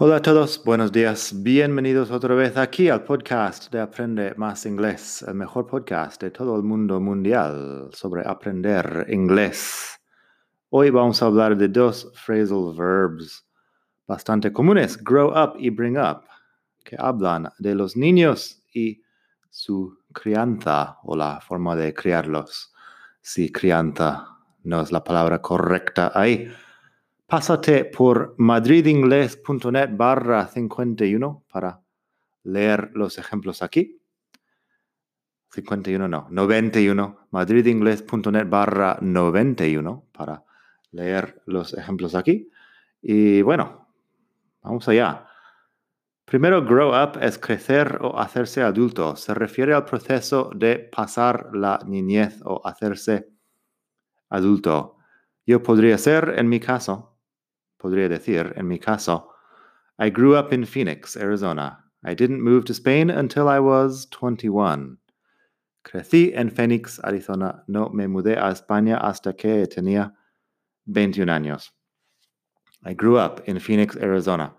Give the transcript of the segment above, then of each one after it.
Hola a todos, buenos días, bienvenidos otra vez aquí al podcast de Aprende Más Inglés, el mejor podcast de todo el mundo mundial sobre aprender inglés. Hoy vamos a hablar de dos phrasal verbs bastante comunes, grow up y bring up, que hablan de los niños y su crianza o la forma de criarlos. Si crianza no es la palabra correcta ahí. Pásate por madridingles.net barra 51 para leer los ejemplos aquí. 51 no, 91. madridingles.net barra 91 para leer los ejemplos aquí. Y bueno, vamos allá. Primero, grow up es crecer o hacerse adulto. Se refiere al proceso de pasar la niñez o hacerse adulto. Yo podría ser, en mi caso, podría decir, en mi caso, I grew up in Phoenix, Arizona. I didn't move to Spain until I was 21. Crecí en Phoenix, Arizona. No me mudé a España hasta que tenía 21 años. I grew up in Phoenix, Arizona.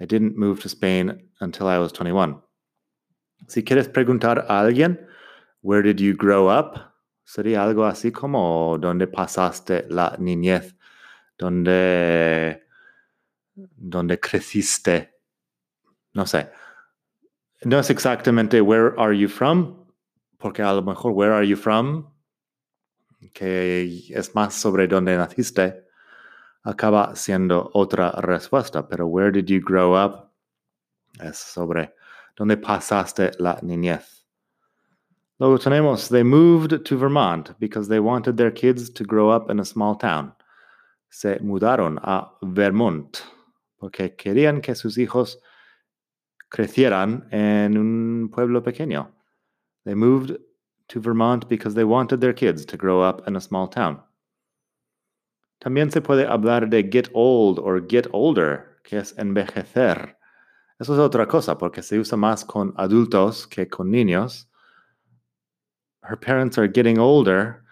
I didn't move to Spain until I was 21. Si quieres preguntar a alguien, where did you grow up? Sería algo así como dónde pasaste la niñez donde, donde creciste. No sé. No es exactamente where are you from, porque a lo mejor where are you from, que es más sobre dónde naciste, acaba siendo otra respuesta. Pero where did you grow up es sobre dónde pasaste la niñez. Luego tenemos, they moved to Vermont because they wanted their kids to grow up in a small town se mudaron a Vermont porque querían que sus hijos crecieran en un pueblo pequeño. They moved to Vermont because they wanted their kids to grow up in a small town. También se puede hablar de get old or get older, que es envejecer. Eso es otra cosa porque se usa más con adultos que con niños. Her parents are getting older,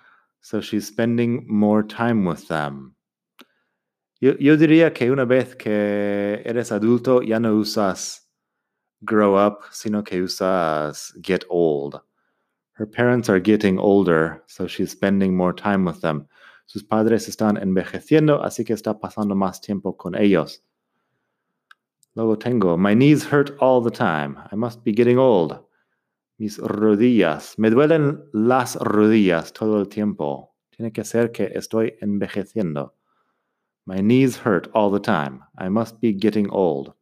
so she's spending more time with them. Yo, diría que una vez que eres adulto ya no usas grow up, sino que usas get old. Her parents are getting older, so she's spending more time with them. Sus padres están envejeciendo, así que está pasando más tiempo con ellos. Luego tengo, my knees hurt all the time. I must be getting old. Mis rodillas. Me duelen las rodillas todo el tiempo. Tiene que ser que estoy envejeciendo. My knees hurt all the time. I must be getting old.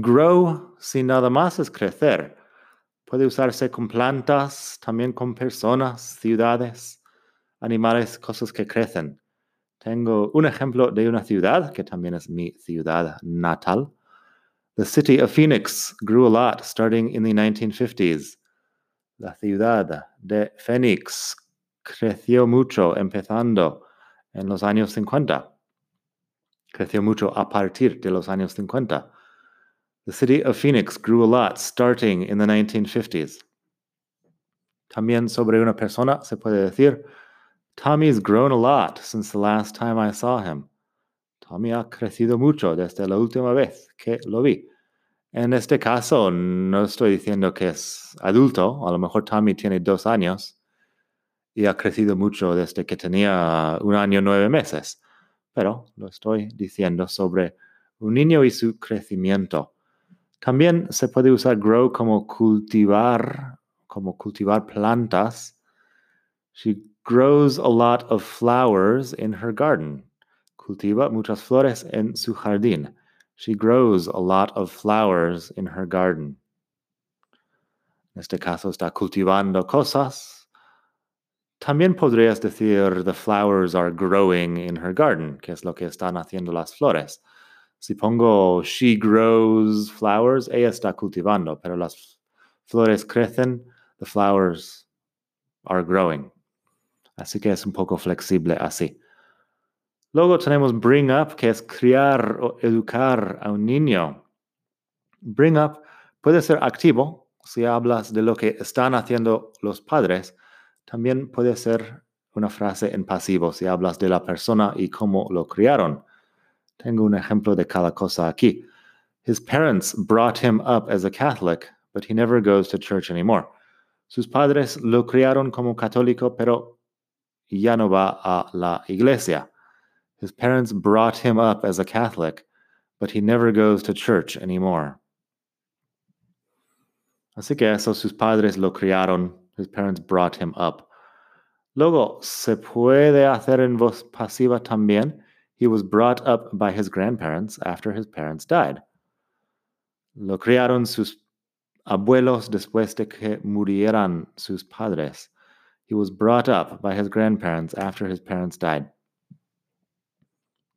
Grow, si nada más es crecer. Puede usarse con plantas, también con personas, ciudades, animales, cosas que crecen. Tengo un ejemplo de una ciudad que también es mi ciudad natal. The city of Phoenix grew a lot starting in the 1950s. La ciudad de Phoenix creció mucho empezando en los años 50. Creció mucho a partir de los años 50. The city of Phoenix grew a lot starting in the 1950s. También sobre una persona se puede decir, Tommy's grown a lot since the last time I saw him. Tommy ha crecido mucho desde la última vez que lo vi. En este caso, no estoy diciendo que es adulto, a lo mejor Tommy tiene dos años, y ha crecido mucho desde que tenía un año nueve meses. Pero lo estoy diciendo sobre un niño y su crecimiento. También se puede usar grow como cultivar, como cultivar plantas. She grows a lot of flowers in her garden. Cultiva muchas flores en su jardín. She grows a lot of flowers in her garden. En este caso está cultivando cosas También podrías decir the flowers are growing in her garden, que es lo que están haciendo las flores. Si pongo she grows flowers, ella está cultivando, pero las flores crecen, the flowers are growing. Así que es un poco flexible así. Luego tenemos bring up, que es criar o educar a un niño. Bring up puede ser activo si hablas de lo que están haciendo los padres. También puede ser una frase en pasivo si hablas de la persona y cómo lo criaron. Tengo un ejemplo de cada cosa aquí. His parents brought him up as a Catholic, but he never goes to church anymore. Sus padres lo criaron como católico, pero ya no va a la iglesia. His parents brought him up as a Catholic, but he never goes to church anymore. Así que eso, sus padres lo criaron. His parents brought him up. Luego, se puede hacer en voz pasiva también. He was brought up by his grandparents after his parents died. Lo criaron sus abuelos después de que murieran sus padres. He was brought up by his grandparents after his parents died.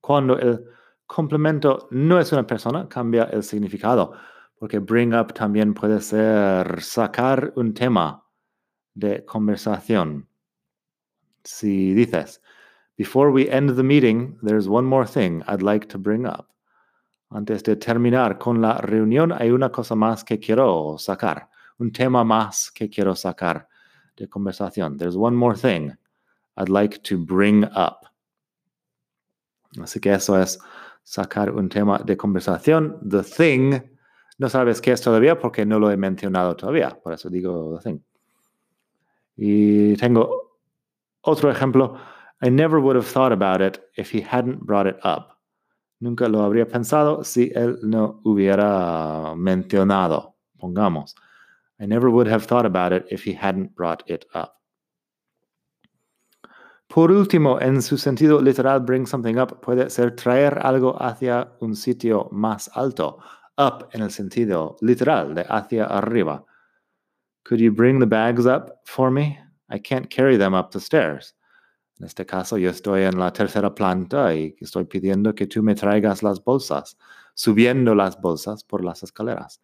Cuando el complemento no es una persona, cambia el significado, porque bring up también puede ser sacar un tema de conversación. Si dices, before we end the meeting, there's one more thing I'd like to bring up. Antes de terminar con la reunión, hay una cosa más que quiero sacar, un tema más que quiero sacar de conversación. There's one more thing I'd like to bring up. Así que eso es sacar un tema de conversación. The thing, no sabes qué es todavía porque no lo he mencionado todavía, por eso digo the thing. Y tengo otro ejemplo. I never would have thought about it if he hadn't brought it up. Nunca lo habría pensado si él no hubiera mencionado, pongamos. I never would have thought about it if he hadn't brought it up. Por último, en su sentido literal, bring something up puede ser traer algo hacia un sitio más alto. Up en el sentido literal, de hacia arriba. Could you bring the bags up for me? I can't carry them up the stairs. En este caso, yo estoy en la tercera planta y estoy pidiendo que tú me traigas las bolsas, subiendo las bolsas por las escaleras.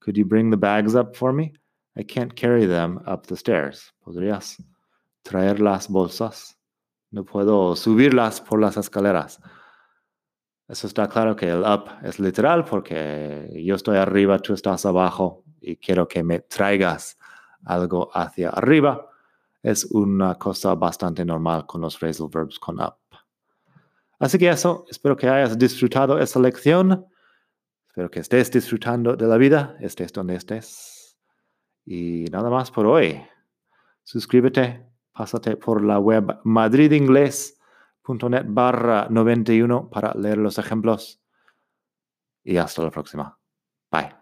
Could you bring the bags up for me? I can't carry them up the stairs. ¿Podrías traer las bolsas? No puedo subirlas por las escaleras. Eso está claro que el up es literal porque yo estoy arriba, tú estás abajo y quiero que me traigas algo hacia arriba. Es una cosa bastante normal con los phrasal verbs con up. Así que eso, espero que hayas disfrutado esta lección. Espero que estés disfrutando de la vida, estés donde estés. Y nada más por hoy. Suscríbete, pásate por la web madridingles.net barra 91 para leer los ejemplos. Y hasta la próxima. Bye.